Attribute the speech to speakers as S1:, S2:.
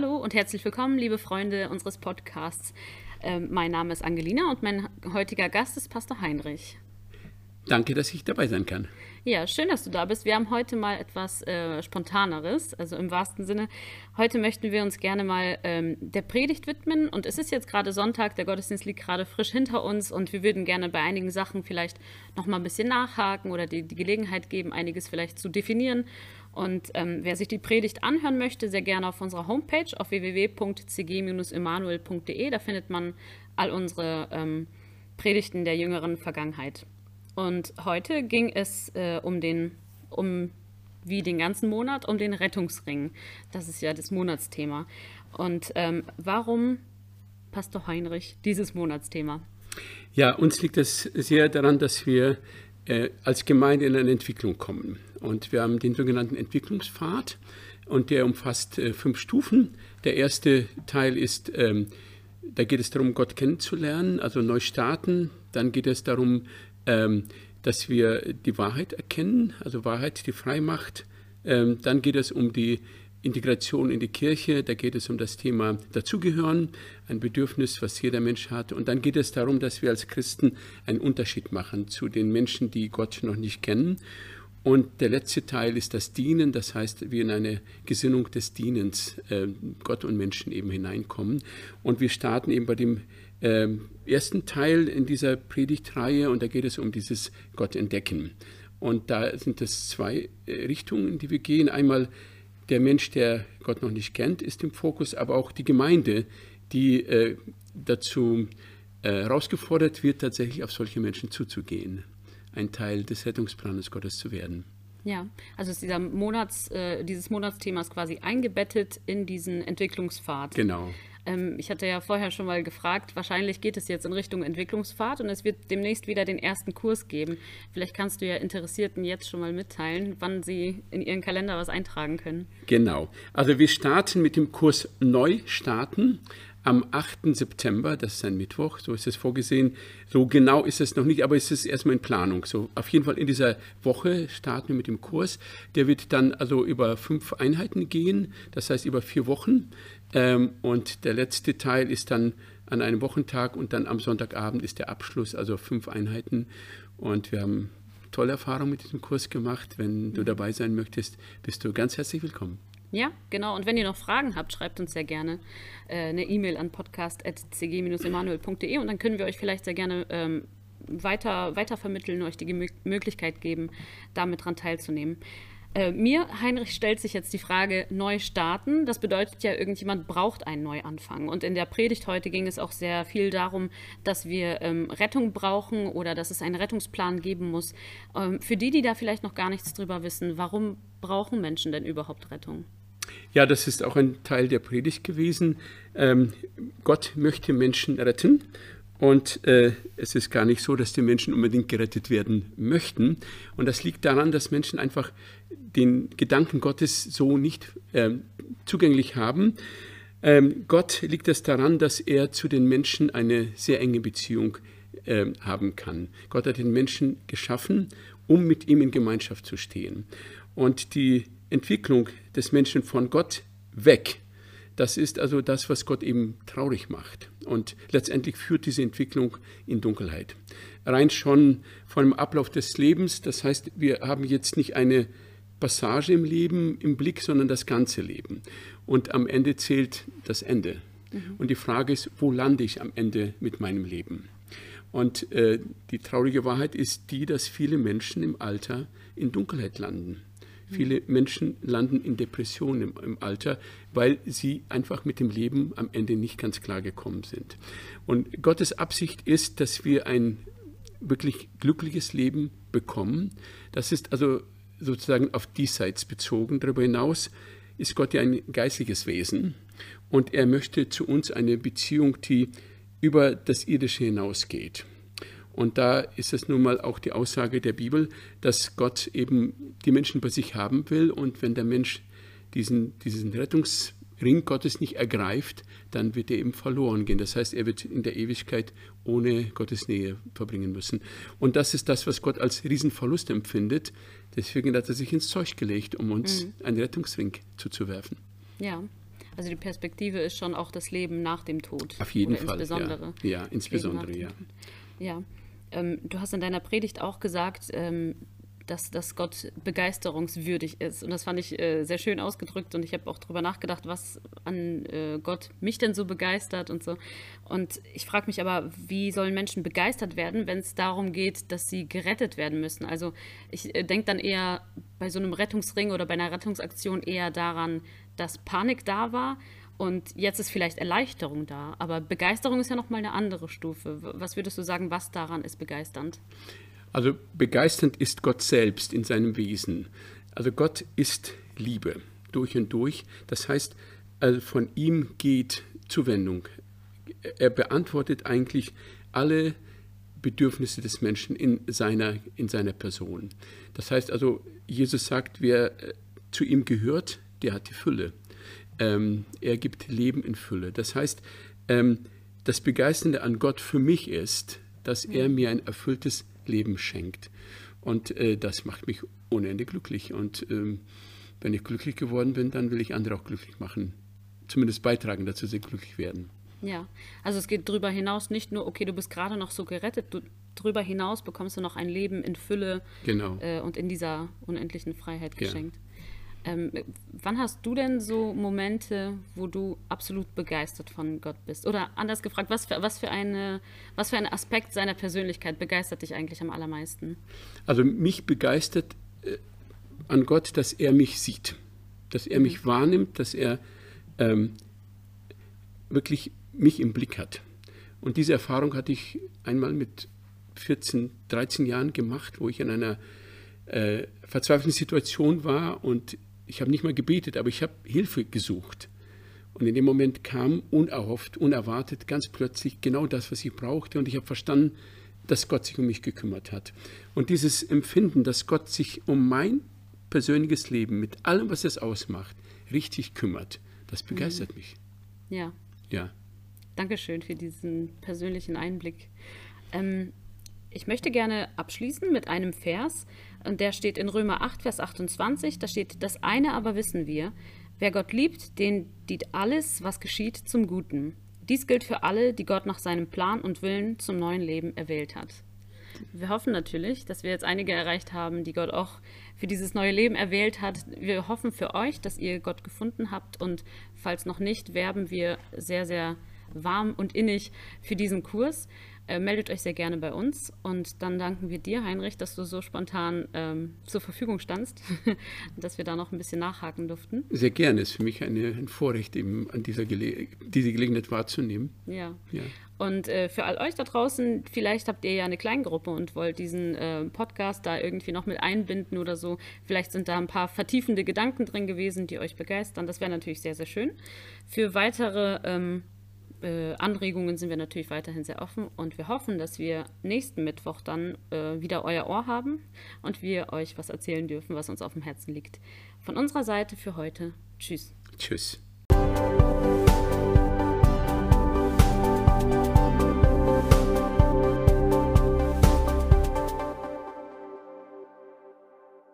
S1: Hallo und herzlich willkommen, liebe Freunde unseres Podcasts. Ähm, mein Name ist Angelina und mein heutiger Gast ist Pastor Heinrich.
S2: Danke, dass ich dabei sein kann.
S1: Ja, schön, dass du da bist. Wir haben heute mal etwas äh, Spontaneres, also im wahrsten Sinne. Heute möchten wir uns gerne mal ähm, der Predigt widmen. Und es ist jetzt gerade Sonntag, der Gottesdienst liegt gerade frisch hinter uns und wir würden gerne bei einigen Sachen vielleicht noch mal ein bisschen nachhaken oder die, die Gelegenheit geben, einiges vielleicht zu definieren. Und ähm, wer sich die Predigt anhören möchte, sehr gerne auf unserer Homepage auf www.cg-emanuel.de. Da findet man all unsere ähm, Predigten der jüngeren Vergangenheit. Und heute ging es äh, um den, um wie den ganzen Monat, um den Rettungsring. Das ist ja das Monatsthema. Und ähm, warum, Pastor Heinrich, dieses Monatsthema?
S2: Ja, uns liegt es sehr daran, dass wir äh, als Gemeinde in eine Entwicklung kommen. Und wir haben den sogenannten Entwicklungspfad und der umfasst äh, fünf Stufen. Der erste Teil ist, ähm, da geht es darum, Gott kennenzulernen, also neu starten. Dann geht es darum, ähm, dass wir die Wahrheit erkennen, also Wahrheit, die frei macht. Ähm, dann geht es um die Integration in die Kirche, da geht es um das Thema Dazugehören, ein Bedürfnis, was jeder Mensch hat. Und dann geht es darum, dass wir als Christen einen Unterschied machen zu den Menschen, die Gott noch nicht kennen. Und der letzte Teil ist das Dienen, das heißt, wir in eine Gesinnung des Dienens äh, Gott und Menschen eben hineinkommen. Und wir starten eben bei dem äh, ersten Teil in dieser Predigtreihe und da geht es um dieses Gott entdecken. Und da sind es zwei äh, Richtungen, in die wir gehen. Einmal der Mensch, der Gott noch nicht kennt, ist im Fokus, aber auch die Gemeinde, die äh, dazu äh, herausgefordert wird, tatsächlich auf solche Menschen zuzugehen, ein Teil des Rettungsplanes Gottes zu werden.
S1: Ja, also ist dieser Monats, äh, dieses Monatsthema ist quasi eingebettet in diesen Entwicklungspfad.
S2: Genau.
S1: Ähm, ich hatte ja vorher schon mal gefragt, wahrscheinlich geht es jetzt in Richtung Entwicklungspfad und es wird demnächst wieder den ersten Kurs geben. Vielleicht kannst du ja Interessierten jetzt schon mal mitteilen, wann sie in ihren Kalender was eintragen können.
S2: Genau. Also wir starten mit dem Kurs Neu starten am 8. September, das ist ein Mittwoch, so ist es vorgesehen. So genau ist es noch nicht, aber es ist erstmal in Planung. So auf jeden Fall in dieser Woche starten wir mit dem Kurs. Der wird dann also über fünf Einheiten gehen, das heißt über vier Wochen. Ähm, und der letzte Teil ist dann an einem Wochentag und dann am Sonntagabend ist der Abschluss, also fünf Einheiten. Und wir haben tolle Erfahrungen mit diesem Kurs gemacht. Wenn du dabei sein möchtest, bist du ganz herzlich willkommen.
S1: Ja, genau. Und wenn ihr noch Fragen habt, schreibt uns sehr gerne äh, eine E-Mail an podcast.cg-emanuel.de und dann können wir euch vielleicht sehr gerne ähm, weiter, vermitteln, euch die Möglichkeit geben, damit dran teilzunehmen. Äh, mir, Heinrich, stellt sich jetzt die Frage, neu starten. Das bedeutet ja, irgendjemand braucht einen Neuanfang. Und in der Predigt heute ging es auch sehr viel darum, dass wir ähm, Rettung brauchen oder dass es einen Rettungsplan geben muss. Ähm, für die, die da vielleicht noch gar nichts drüber wissen, warum brauchen Menschen denn überhaupt Rettung?
S2: Ja, das ist auch ein Teil der Predigt gewesen. Ähm, Gott möchte Menschen retten und äh, es ist gar nicht so, dass die Menschen unbedingt gerettet werden möchten. Und das liegt daran, dass Menschen einfach den Gedanken Gottes so nicht äh, zugänglich haben. Ähm, Gott liegt es daran, dass er zu den Menschen eine sehr enge Beziehung äh, haben kann. Gott hat den Menschen geschaffen, um mit ihm in Gemeinschaft zu stehen. Und die Entwicklung des Menschen von Gott weg das ist also das, was Gott eben traurig macht. Und letztendlich führt diese Entwicklung in Dunkelheit. Rein schon von dem Ablauf des Lebens, das heißt, wir haben jetzt nicht eine Passage im Leben im Blick, sondern das ganze Leben. Und am Ende zählt das Ende. Mhm. Und die Frage ist, wo lande ich am Ende mit meinem Leben? Und äh, die traurige Wahrheit ist die, dass viele Menschen im Alter in Dunkelheit landen. Viele Menschen landen in Depressionen im, im, Alter, weil sie einfach mit dem Leben am Ende nicht ganz klar gekommen sind. Und Gottes Absicht ist, dass wir ein wirklich glückliches Leben bekommen. Das ist also sozusagen auf diesseits bezogen. Darüber hinaus ist Gott ja ein geistliches Wesen und er möchte zu uns eine Beziehung, die über das Irdische hinausgeht. Und da ist es nun mal auch die Aussage der Bibel, dass Gott eben die Menschen bei sich haben will. Und wenn der Mensch diesen, diesen Rettungsring Gottes nicht ergreift, dann wird er eben verloren gehen. Das heißt, er wird in der Ewigkeit ohne Gottes Nähe verbringen müssen. Und das ist das, was Gott als Riesenverlust empfindet. Deswegen hat er sich ins Zeug gelegt, um uns mhm. einen Rettungsring zuzuwerfen.
S1: Ja, Also die Perspektive ist schon auch das Leben nach dem Tod.
S2: Auf jeden Fall.
S1: Insbesondere.
S2: Ja, ja insbesondere, ja.
S1: Ja. Ähm, du hast in deiner Predigt auch gesagt, ähm, dass, dass Gott begeisterungswürdig ist. Und das fand ich äh, sehr schön ausgedrückt und ich habe auch darüber nachgedacht, was an äh, Gott mich denn so begeistert und so. Und ich frage mich aber, wie sollen Menschen begeistert werden, wenn es darum geht, dass sie gerettet werden müssen? Also ich äh, denke dann eher bei so einem Rettungsring oder bei einer Rettungsaktion eher daran, dass Panik da war und jetzt ist vielleicht Erleichterung da, aber Begeisterung ist ja nochmal eine andere Stufe. Was würdest du sagen, was daran ist begeisternd?
S2: Also begeisternd ist Gott selbst in seinem Wesen. Also Gott ist Liebe durch und durch. Das heißt, also von ihm geht Zuwendung. Er beantwortet eigentlich alle Bedürfnisse des Menschen in seiner, in seiner Person. Das heißt also, Jesus sagt, wer äh, zu ihm gehört, der hat die Fülle. Ähm, er gibt Leben in Fülle. Das heißt, ähm, das Begeisternde an Gott für mich ist, dass er mir ein erfülltes Leben schenkt. Und äh, das macht mich unendlich glücklich. Und ähm, wenn ich glücklich geworden bin, dann will ich andere auch glücklich machen. Zumindest beitragen dazu, dass sie glücklich werden.
S1: Ja, also es geht darüber hinaus nicht nur, okay, du bist gerade noch so gerettet, du, darüber hinaus bekommst du noch ein Leben in Fülle
S2: genau.
S1: äh, und in dieser unendlichen Freiheit geschenkt. Ja. Ähm, wann hast du denn so Momente, wo du absolut begeistert von Gott bist? Oder anders gefragt, was für, was für, eine, was für ein Aspekt seiner Persönlichkeit begeistert dich eigentlich am allermeisten?
S2: Also mich begeistert äh, an Gott, dass er mich sieht, dass er mhm. mich wahrnimmt, dass er ähm, wirklich mich im Blick hat. Und diese Erfahrung hatte ich einmal mit 14, 13 Jahren gemacht, wo ich in einer äh, verzweifelten Situation war und ich habe nicht mal gebetet, aber ich habe Hilfe gesucht. Und in dem Moment kam unerhofft, unerwartet, ganz plötzlich genau das, was ich brauchte. Und ich habe verstanden, dass Gott sich um mich gekümmert hat. Und dieses Empfinden, dass Gott sich um mein persönliches Leben mit allem, was es ausmacht, richtig kümmert, das begeistert mhm. mich.
S1: Ja.
S2: Ja.
S1: Dankeschön für diesen persönlichen Einblick. Ähm, ich möchte gerne abschließen mit einem Vers, und der steht in Römer 8, Vers 28. Da steht, das eine aber wissen wir, wer Gott liebt, den dient alles, was geschieht, zum Guten. Dies gilt für alle, die Gott nach seinem Plan und Willen zum neuen Leben erwählt hat. Wir hoffen natürlich, dass wir jetzt einige erreicht haben, die Gott auch für dieses neue Leben erwählt hat. Wir hoffen für euch, dass ihr Gott gefunden habt und falls noch nicht, werben wir sehr, sehr warm und innig für diesen Kurs. Äh, meldet euch sehr gerne bei uns und dann danken wir dir, Heinrich, dass du so spontan ähm, zur Verfügung standst, dass wir da noch ein bisschen nachhaken durften.
S2: Sehr gerne, es ist für mich eine, ein Vorrecht, eben an dieser Gele diese Gelegenheit wahrzunehmen.
S1: Ja. ja. Und äh, für all euch da draußen, vielleicht habt ihr ja eine Kleingruppe und wollt diesen äh, Podcast da irgendwie noch mit einbinden oder so. Vielleicht sind da ein paar vertiefende Gedanken drin gewesen, die euch begeistern. Das wäre natürlich sehr, sehr schön. Für weitere ähm, äh, Anregungen sind wir natürlich weiterhin sehr offen und wir hoffen, dass wir nächsten Mittwoch dann äh, wieder euer Ohr haben und wir euch was erzählen dürfen, was uns auf dem Herzen liegt. Von unserer Seite für heute. Tschüss.
S2: Tschüss.